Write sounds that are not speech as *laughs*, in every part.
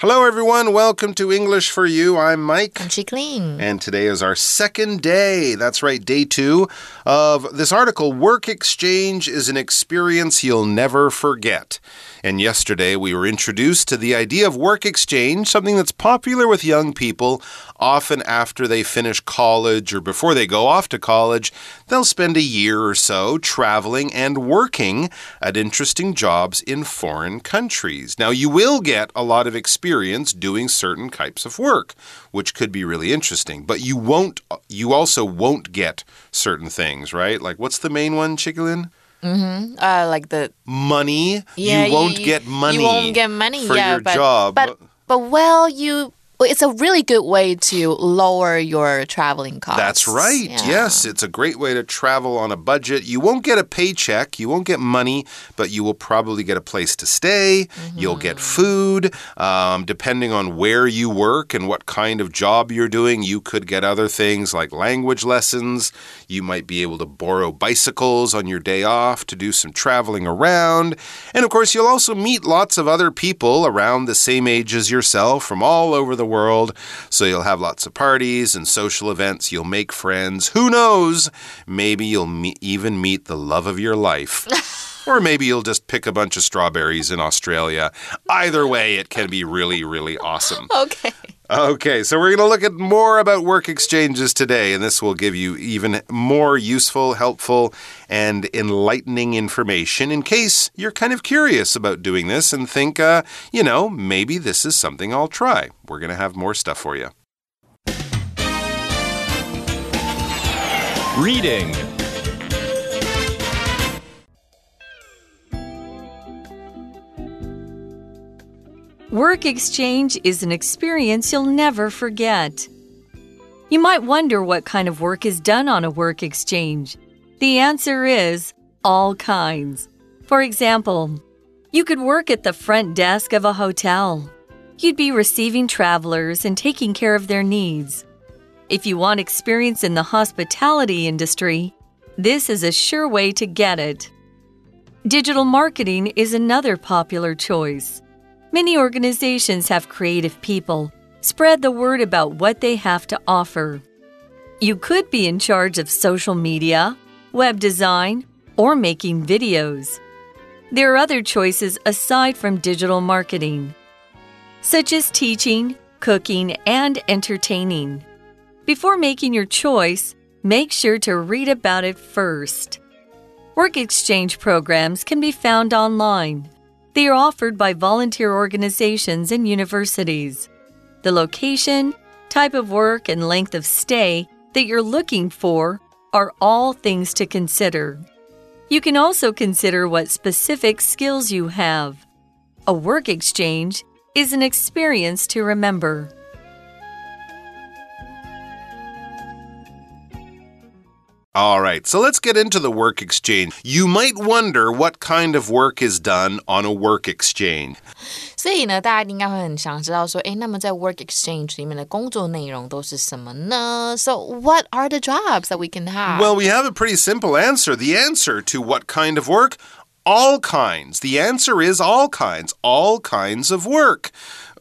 Hello, everyone. Welcome to English for You. I'm Mike. I'm Chicklin. And today is our second day. That's right, day two of this article. Work exchange is an experience you'll never forget. And yesterday we were introduced to the idea of work exchange, something that's popular with young people. Often after they finish college or before they go off to college, they'll spend a year or so traveling and working at interesting jobs in foreign countries. Now, you will get a lot of experience doing certain types of work, which could be really interesting, but you won't, you also won't get certain things, right? Like, what's the main one, Chigalin? Mm-hmm. Uh, like the money. Yeah, you won't you, get money. You won't get money. for yeah, your but, job. But but well, you it's a really good way to lower your traveling costs. That's right. Yeah. Yes, it's a great way to travel on a budget. You won't get a paycheck, you won't get money, but you will probably get a place to stay. Mm -hmm. You'll get food. Um, depending on where you work and what kind of job you're doing, you could get other things like language lessons. You might be able to borrow bicycles on your day off to do some traveling around. And of course, you'll also meet lots of other people around the same age as yourself from all over the world. So you'll have lots of parties and social events. You'll make friends. Who knows? Maybe you'll meet, even meet the love of your life. *laughs* or maybe you'll just pick a bunch of strawberries in Australia. Either way, it can be really, really awesome. *laughs* Okay. Okay, so we're going to look at more about work exchanges today, and this will give you even more useful, helpful, and enlightening information in case you're kind of curious about doing this and think, uh, you know, maybe this is something I'll try. We're going to have more stuff for you. Reading Work exchange is an experience you'll never forget. You might wonder what kind of work is done on a work exchange. The answer is all kinds. For example, you could work at the front desk of a hotel. You'd be receiving travelers and taking care of their needs. If you want experience in the hospitality industry, this is a sure way to get it. Digital marketing is another popular choice. Many organizations have creative people spread the word about what they have to offer. You could be in charge of social media, web design, or making videos. There are other choices aside from digital marketing, such as teaching, cooking, and entertaining. Before making your choice, make sure to read about it first. Work exchange programs can be found online. They are offered by volunteer organizations and universities. The location, type of work, and length of stay that you're looking for are all things to consider. You can also consider what specific skills you have. A work exchange is an experience to remember. All right, so let's get into the work exchange. You might wonder what kind of work is done on a work exchange. 所以呢，大家应该会很想知道说，诶，那么在 work exchange 里面的工作内容都是什么呢？So what are the jobs that we can have? Well, we have a pretty simple answer. The answer to what kind of work? All kinds. The answer is all kinds. All kinds of work.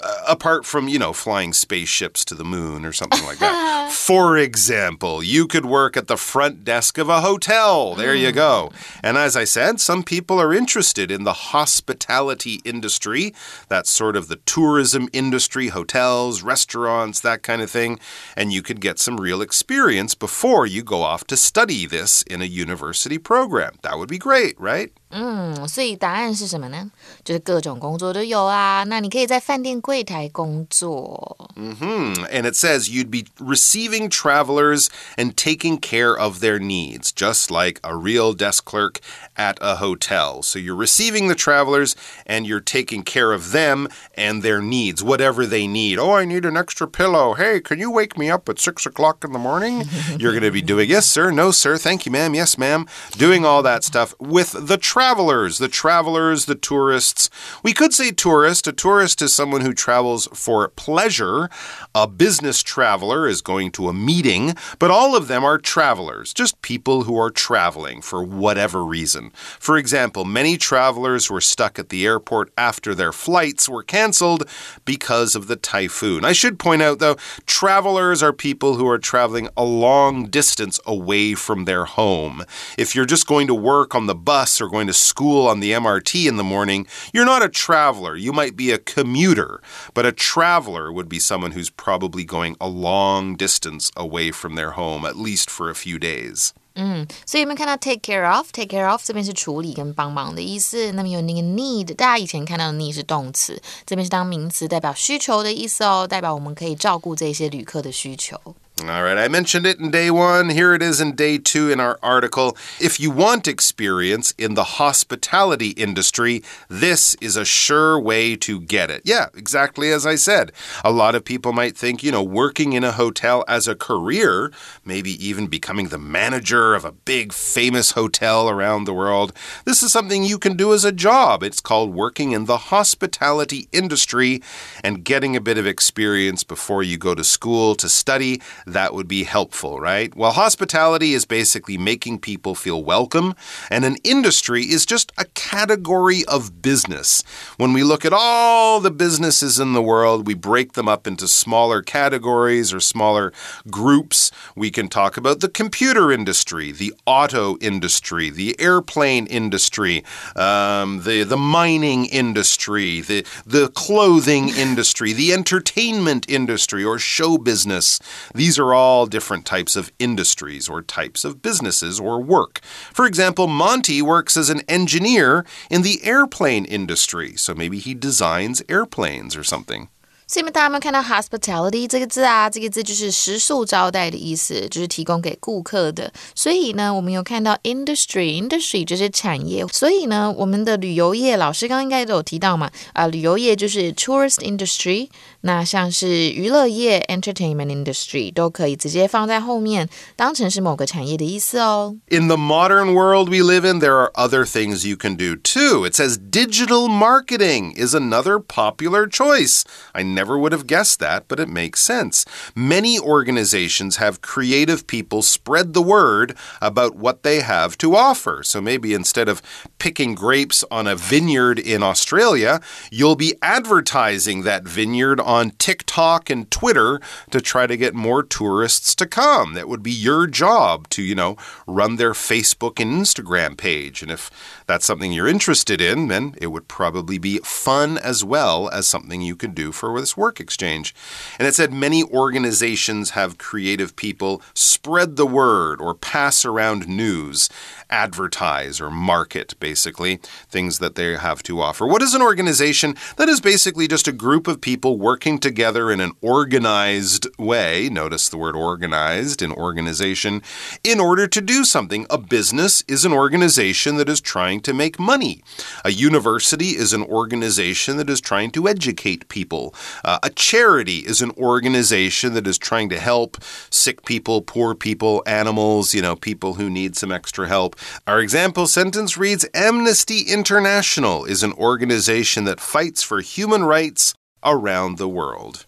Uh, apart from, you know, flying spaceships to the moon or something like that. *laughs* For example, you could work at the front desk of a hotel. There you go. And as I said, some people are interested in the hospitality industry. That's sort of the tourism industry, hotels, restaurants, that kind of thing. And you could get some real experience before you go off to study this in a university program. That would be great, right? 嗯，所以答案是什么呢？就是各种工作都有啊。那你可以在饭店柜台工作。Mm hmm. And it says you'd be receiving travelers and taking care of their needs, just like a real desk clerk at a hotel. So you're receiving the travelers and you're taking care of them and their needs, whatever they need. Oh, I need an extra pillow. Hey, can you wake me up at six o'clock in the morning? *laughs* you're going to be doing, yes, sir, no, sir, thank you, ma'am, yes, ma'am, doing all that stuff with the travelers, the travelers, the tourists. We could say tourist. A tourist is someone who travels for pleasure. A business traveler is going to a meeting, but all of them are travelers, just people who are traveling for whatever reason. For example, many travelers were stuck at the airport after their flights were canceled because of the typhoon. I should point out, though, travelers are people who are traveling a long distance away from their home. If you're just going to work on the bus or going to school on the MRT in the morning, you're not a traveler. You might be a commuter, but a traveler would be someone who's probably going a long distance away from their home, at least for a few days. 嗯，所以有没有看到 take care of？take care of 这边是处理跟帮忙的意思。那么有那个 need，大家以前看到的 need 是动词，这边是当名词，代表需求的意思哦，代表我们可以照顾这些旅客的需求。 All right, I mentioned it in day one. Here it is in day two in our article. If you want experience in the hospitality industry, this is a sure way to get it. Yeah, exactly as I said. A lot of people might think, you know, working in a hotel as a career, maybe even becoming the manager of a big famous hotel around the world, this is something you can do as a job. It's called working in the hospitality industry and getting a bit of experience before you go to school to study that would be helpful, right? Well, hospitality is basically making people feel welcome, and an industry is just a category of business. When we look at all the businesses in the world, we break them up into smaller categories or smaller groups. We can talk about the computer industry, the auto industry, the airplane industry, um, the, the mining industry, the, the clothing industry, the entertainment industry, or show business. These these are all different types of industries or types of businesses or work. For example, Monty works as an engineer in the airplane industry, so maybe he designs airplanes or something. 所以大家有没有看到 hospitality 这个字啊？这个字就是食宿招待的意思，就是提供给顾客的。所以呢，我们有看到 industry，industry 就是产业。所以呢，我们的旅游业老师刚刚应该都有提到嘛，啊，旅游业就是 tourist industry。那像是娱乐业 entertainment industry 都可以直接放在后面，当成是某个产业的意思哦。In the modern world we live in, there are other things you can do too. It says digital marketing is another popular choice. I never would have guessed that, but it makes sense. Many organizations have creative people spread the word about what they have to offer. So maybe instead of picking grapes on a vineyard in Australia, you'll be advertising that vineyard on TikTok and Twitter to try to get more tourists to come. That would be your job to, you know, run their Facebook and Instagram page. And if that's something you're interested in, then it would probably be fun as well as something you could do for this work exchange. And it said many organizations have creative people spread the word or pass around news, advertise or market, basically, things that they have to offer. What is an organization? That is basically just a group of people working together in an organized way. Notice the word organized in organization in order to do something. A business is an organization that is trying to make money. A university is an organization that is trying to educate people. Uh, a charity is an organization that is trying to help sick people, poor people, animals, you know, people who need some extra help. Our example sentence reads Amnesty International is an organization that fights for human rights around the world.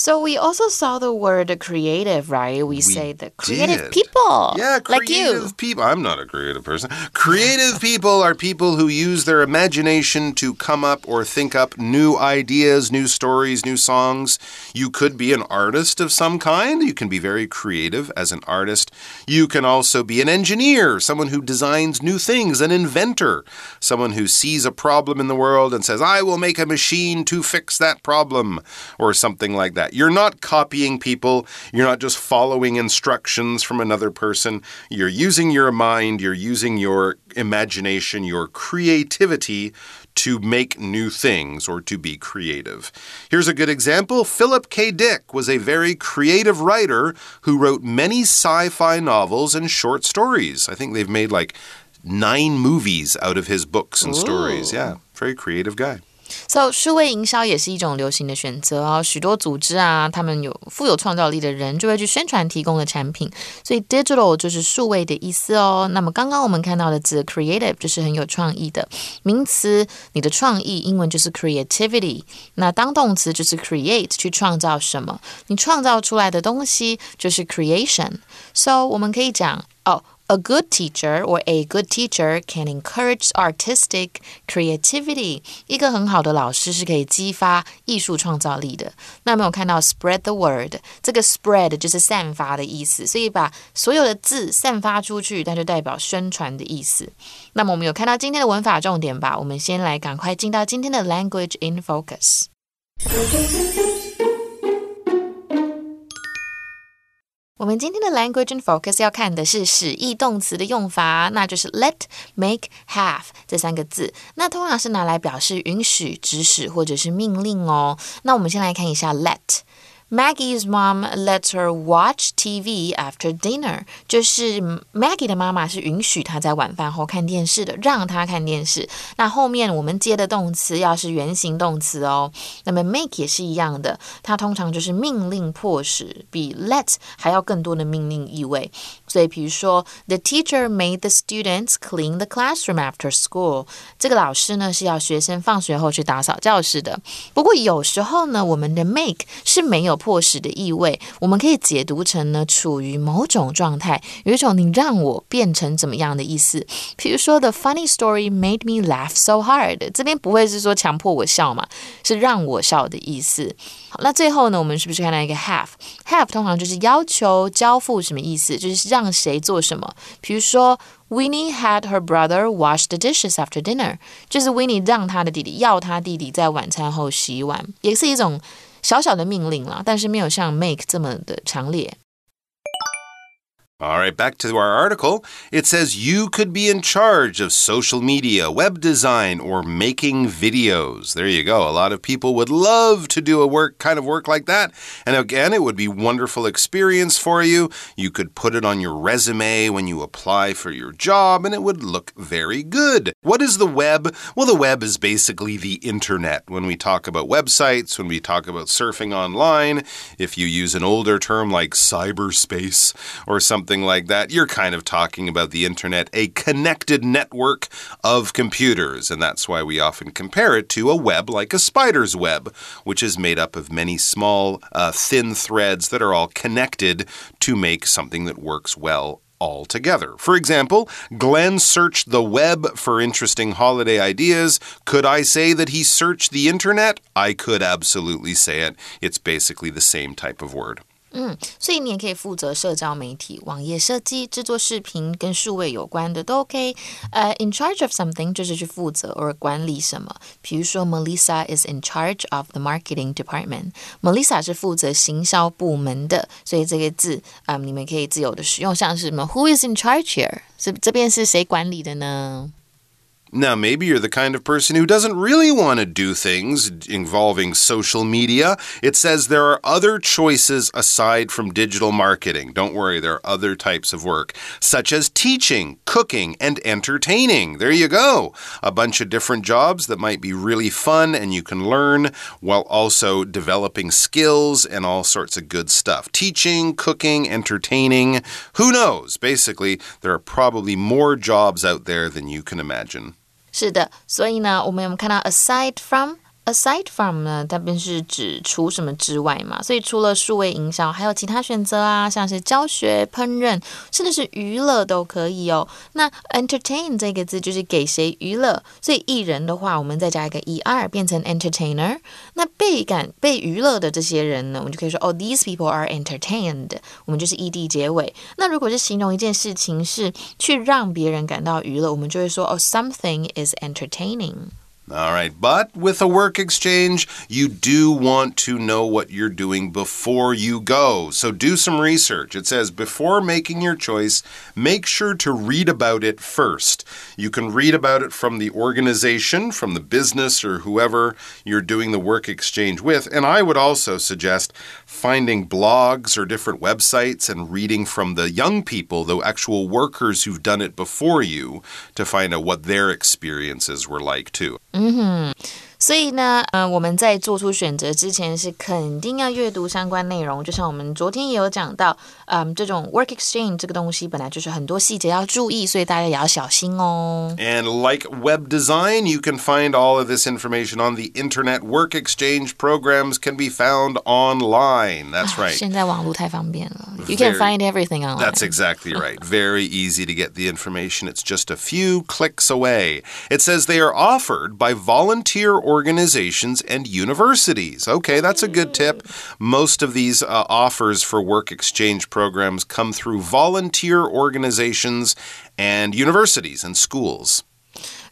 So we also saw the word creative, right? We, we say the creative did. people. Yeah, like you. people. I'm not a creative person. Creative people are people who use their imagination to come up or think up new ideas, new stories, new songs. You could be an artist of some kind. You can be very creative as an artist. You can also be an engineer, someone who designs new things, an inventor, someone who sees a problem in the world and says, I will make a machine to fix that problem, or something like that. You're not copying people. You're not just following instructions from another person. You're using your mind, you're using your imagination, your creativity to make new things or to be creative. Here's a good example Philip K. Dick was a very creative writer who wrote many sci fi novels and short stories. I think they've made like nine movies out of his books and Ooh. stories. Yeah, very creative guy. So，数位营销也是一种流行的选择哦。许多组织啊，他们有富有创造力的人就会去宣传提供的产品。所以，digital 就是数位的意思哦。那么，刚刚我们看到的字 creative 就是很有创意的名词。你的创意英文就是 creativity。那当动词就是 create，去创造什么？你创造出来的东西就是 creation。So，我们可以讲哦。A good teacher or a good teacher can encourage artistic creativity。一个很好的老师是可以激发艺术创造力的。那没有看到 spread the word，这个 spread 就是散发的意思，所以把所有的字散发出去，那就代表宣传的意思。那么我们有看到今天的文法重点吧？我们先来赶快进到今天的 language in focus。 我们今天的 language and focus 要看的是使役动词的用法，那就是 let、make、have 这三个字。那通常是拿来表示允许、指使或者是命令哦。那我们先来看一下 let。Maggie's mom lets her watch TV after dinner，就是 Maggie 的妈妈是允许她在晚饭后看电视的，让她看电视。那后面我们接的动词要是原形动词哦。那么 make 也是一样的，它通常就是命令、迫使，比 let 还要更多的命令意味。所以，比如说，The teacher made the students clean the classroom after school。这个老师呢是要学生放学后去打扫教室的。不过有时候呢，我们的 make 是没有迫使的意味，我们可以解读成呢处于某种状态，有一种你让我变成怎么样的意思。比如说，The funny story made me laugh so hard。这边不会是说强迫我笑嘛，是让我笑的意思。好，那最后呢，我们是不是看到一个 have？have 通常就是要求、交付什么意思？就是让谁做什么。比如说，Winnie had her brother wash the dishes after dinner，就是 Winnie 让他的弟弟要他弟弟在晚餐后洗碗，也是一种小小的命令啦，但是没有像 make 这么的强烈。All right, back to our article. It says you could be in charge of social media, web design, or making videos. There you go. A lot of people would love to do a work kind of work like that. And again, it would be wonderful experience for you. You could put it on your resume when you apply for your job and it would look very good. What is the web? Well, the web is basically the internet. When we talk about websites, when we talk about surfing online, if you use an older term like cyberspace or something something like that, you're kind of talking about the internet, a connected network of computers. And that's why we often compare it to a web like a spider's web, which is made up of many small, uh, thin threads that are all connected to make something that works well all together. For example, Glenn searched the web for interesting holiday ideas. Could I say that he searched the internet? I could absolutely say it. It's basically the same type of word. 嗯，所以你也可以负责社交媒体、网页设计、制作视频跟数位有关的都 OK。呃，in charge of something 就是去负责或管理什么。比如说，Melissa is in charge of the marketing department。Melissa 是负责行销部门的，所以这个字啊，你们可以自由的使用，像是什么 Who is in charge here？这这边是谁管理的呢？Now, maybe you're the kind of person who doesn't really want to do things involving social media. It says there are other choices aside from digital marketing. Don't worry, there are other types of work, such as teaching, cooking, and entertaining. There you go. A bunch of different jobs that might be really fun and you can learn while also developing skills and all sorts of good stuff. Teaching, cooking, entertaining. Who knows? Basically, there are probably more jobs out there than you can imagine. 是的，所以呢，我们有看到 aside from。Aside from 呢，它便是指除什么之外嘛，所以除了数位营销，还有其他选择啊，像是教学、烹饪，甚至是娱乐都可以哦。那 entertain 这个字就是给谁娱乐，所以艺人的话，我们再加一个 er 变成 entertainer。那被感被娱乐的这些人呢，我们就可以说哦，these people are entertained。我们就是 ed 结尾。那如果是形容一件事情是去让别人感到娱乐，我们就会说哦，something is entertaining。All right, but with a work exchange, you do want to know what you're doing before you go. So do some research. It says before making your choice, make sure to read about it first. You can read about it from the organization, from the business, or whoever you're doing the work exchange with. And I would also suggest finding blogs or different websites and reading from the young people, the actual workers who've done it before you, to find out what their experiences were like too. 嗯哼。所以呢，呃，我们在做出选择之前是肯定要阅读相关内容。就像我们昨天也有讲到，嗯，这种 work exchange 这个东西本来就是很多细节要注意，所以大家也要小心哦。And like web design, you can find all of this information on the internet. Work exchange programs can be found online. That's right. 现*sighs* 在网络太方便了，you can find everything online. That's exactly right. *laughs* Very easy to get the information. It's just a few clicks away. It says they are offered by volunteer organizations and universities. Okay, that's a good tip. Most of these uh, offers for work exchange programs come through volunteer organizations and universities and schools.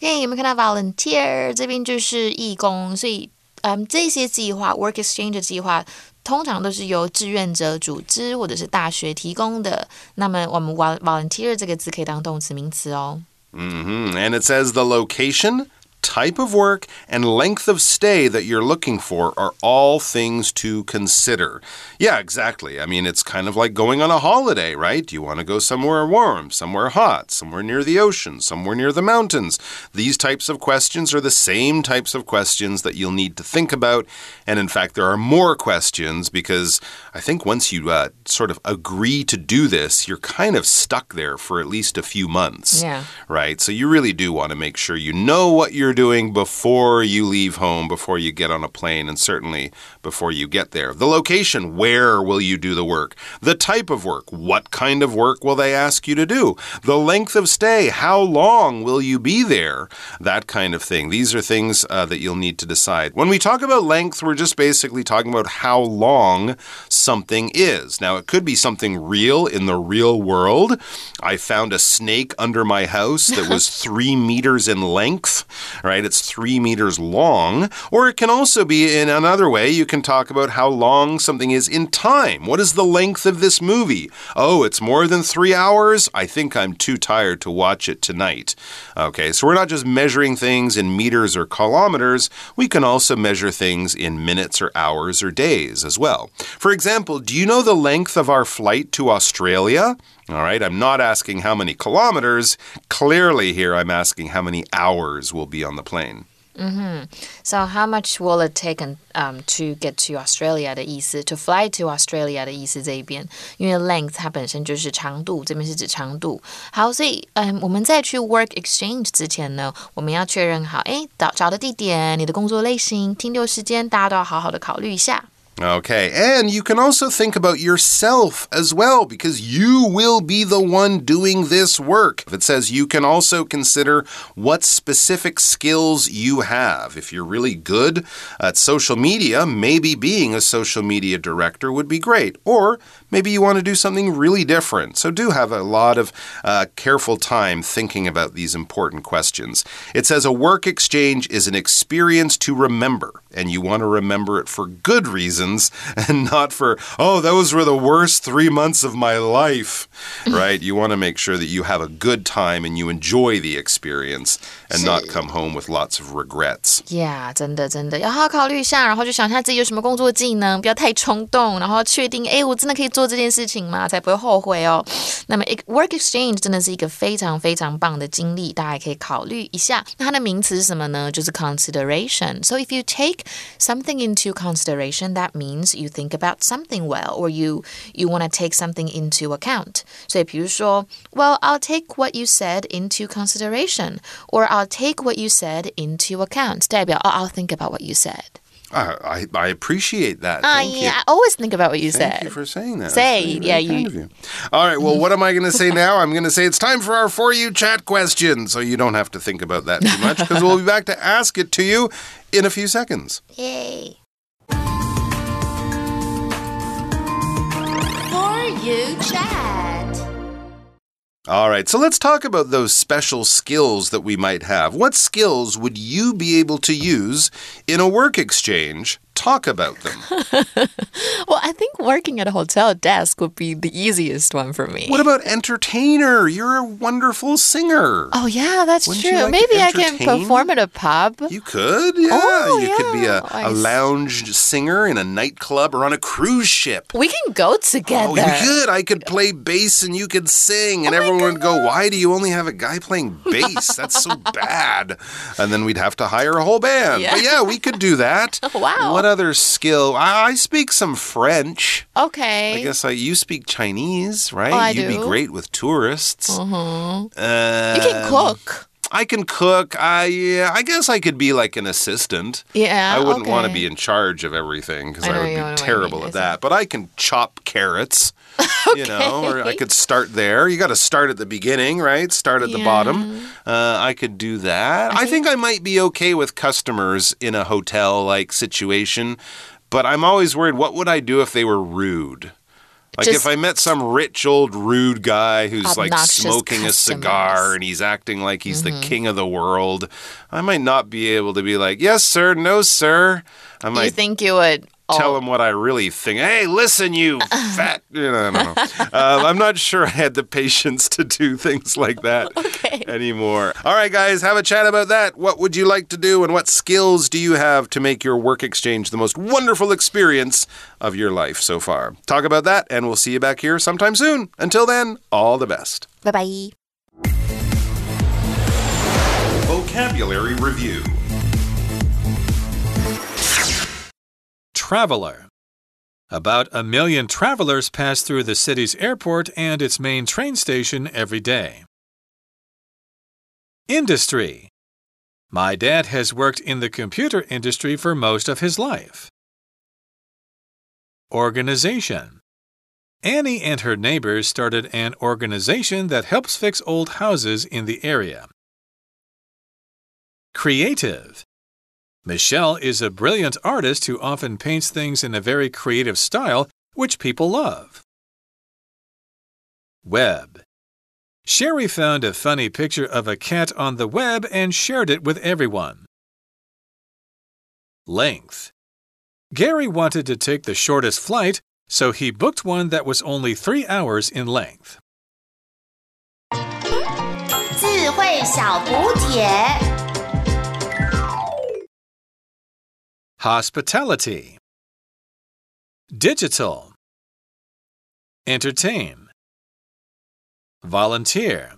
OK，有没有看到 volunteer 这边就是义工，所以嗯，这些计划 work exchange 的计划通常都是由志愿者组织或者是大学提供的。那么我们 volunteer 这个字可以当动词、名词哦。Mm -hmm. And it says the location type of work, and length of stay that you're looking for are all things to consider. Yeah, exactly. I mean, it's kind of like going on a holiday, right? Do you want to go somewhere warm, somewhere hot, somewhere near the ocean, somewhere near the mountains? These types of questions are the same types of questions that you'll need to think about. And in fact, there are more questions because I think once you uh, sort of agree to do this, you're kind of stuck there for at least a few months. Yeah. Right? So you really do want to make sure you know what you're doing before you leave home, before you get on a plane, and certainly before you get there. The location, where will you do the work? The type of work, what kind of work will they ask you to do? The length of stay, how long will you be there? That kind of thing. These are things uh, that you'll need to decide. When we talk about length, we're just basically talking about how long something is. Now, it could be something real in the real world. I found a snake under my house that was *laughs* three meters in length right? It's three meters long. Or it can also be in another way. You can talk about how long something is in time. What is the length of this movie? Oh, it's more than three hours? I think I'm too tired to watch it tonight. Okay, so we're not just measuring things in meters or kilometers, we can also measure things in minutes or hours or days as well. For example, do you know the length of our flight to Australia? All right, I'm not asking how many kilometers. Clearly, here I'm asking how many hours will be on the plane. Mm -hmm. So how much will it take um to get to Australia 的意思？To fly to Australia 的意思这一边，因为 length 它本身就是长度，这边是指长度。好，所以嗯，我们在去 work exchange 之前呢，我们要确认好，哎，找找的地点、你的工作类型、停留时间，大家都要好好的考虑一下。 Okay, and you can also think about yourself as well because you will be the one doing this work. It says you can also consider what specific skills you have. If you're really good at social media, maybe being a social media director would be great. Or maybe you want to do something really different. So do have a lot of uh, careful time thinking about these important questions. It says a work exchange is an experience to remember, and you want to remember it for good reasons reasons *laughs* and not for, oh, those were the worst three months of my life, *laughs* right? you want to make sure that you have a good time and you enjoy the experience and not come home with lots of regrets. Yeah，真的真的要好好考虑一下，然后就想一下自己有什么工作技能，不要太冲动，然后确定，哎，我真的可以做 这件事情吗？才不会后悔哦。那么，work exchange 真的是一个非常非常棒的经历，大家也可以考虑一下。那它的名词是什么呢？就是 consideration。So if you take something into consideration, that means you think about something well or you you want to take something into account. 所以比如说，Well, I'll take what you said into consideration, or I'll take what you said into account. 代表 I'll think about what you said. I, I appreciate that. Uh, yeah, you. I always think about what you Thank said. Thank you for saying that. Say, yeah, you. you. All right, well, what am I going to say *laughs* now? I'm going to say it's time for our For You chat question. So you don't have to think about that too much because we'll be back to ask it to you in a few seconds. Yay. For You Chat. All right, so let's talk about those special skills that we might have. What skills would you be able to use in a work exchange? Talk about them. *laughs* well, I think working at a hotel desk would be the easiest one for me. What about entertainer? You're a wonderful singer. Oh yeah, that's Wouldn't true. like Maybe I can perform at a pub. You could, yeah. Oh, you could be a, yeah. A lounge singer in a nightclub or on a cruise ship. We can go together. Oh, you could. I could play bass and you could sing, and Oh everyone would go, Why do you only have a guy playing bass? That's so *laughs* bad. And then we'd have to hire a whole band. Yeah. But yeah, we could do that. *laughs* Wow. What other skill? I, I speak some French. Okay. I guess I, you speak Chinese, right? Oh, I You'd be great with tourists. Mhm. Uh, You can cook. I can cook. I yeah, I guess I could be like an assistant. Yeah. I wouldn't want to be in charge of everything because I I, would be what I terrible mean, at that. But I can chop carrots. *laughs* You know, or I could start there. You got to start at the beginning, right? Start at the bottom. Uh, I could do that. I think I might be okay with customers in a hotel like situation, but I'm always worried what would I do if they were rude? Like Just- if I met some rich old rude guy who's like smoking a cigar. Mm-hmm. and he's acting like he's the king of the world, I might not be able to be like, "Yes, sir. No, sir." I You might think you would? tell oh, him what I really think. Hey, listen, you *laughs* fat. You know, I don't know. Uh, I'm not sure I had the patience to do things like that *laughs* Okay. anymore. All right, guys, have a chat about that. What would you like to do, and what skills do you have to make your work exchange the most wonderful experience of your life so far? Talk about that, and we'll see you back here sometime soon. Until then, all the best. Bye bye. Vocabulary Review Traveler. About a million travelers pass through the city's airport and its main train station every day. Industry. My dad has worked in the computer industry for most of his life. Organization. Annie and her neighbors started an organization that helps fix old houses in the area. Creative. Michelle is a brilliant artist who often paints things in a very creative style, which people love. Web. Sherry found a funny picture of a cat on the web and shared it with everyone. Length. Gary wanted to take the shortest flight, so he booked one that was only three hours in length. 智慧小补帖。 Hospitality. Digital. Entertain. Volunteer.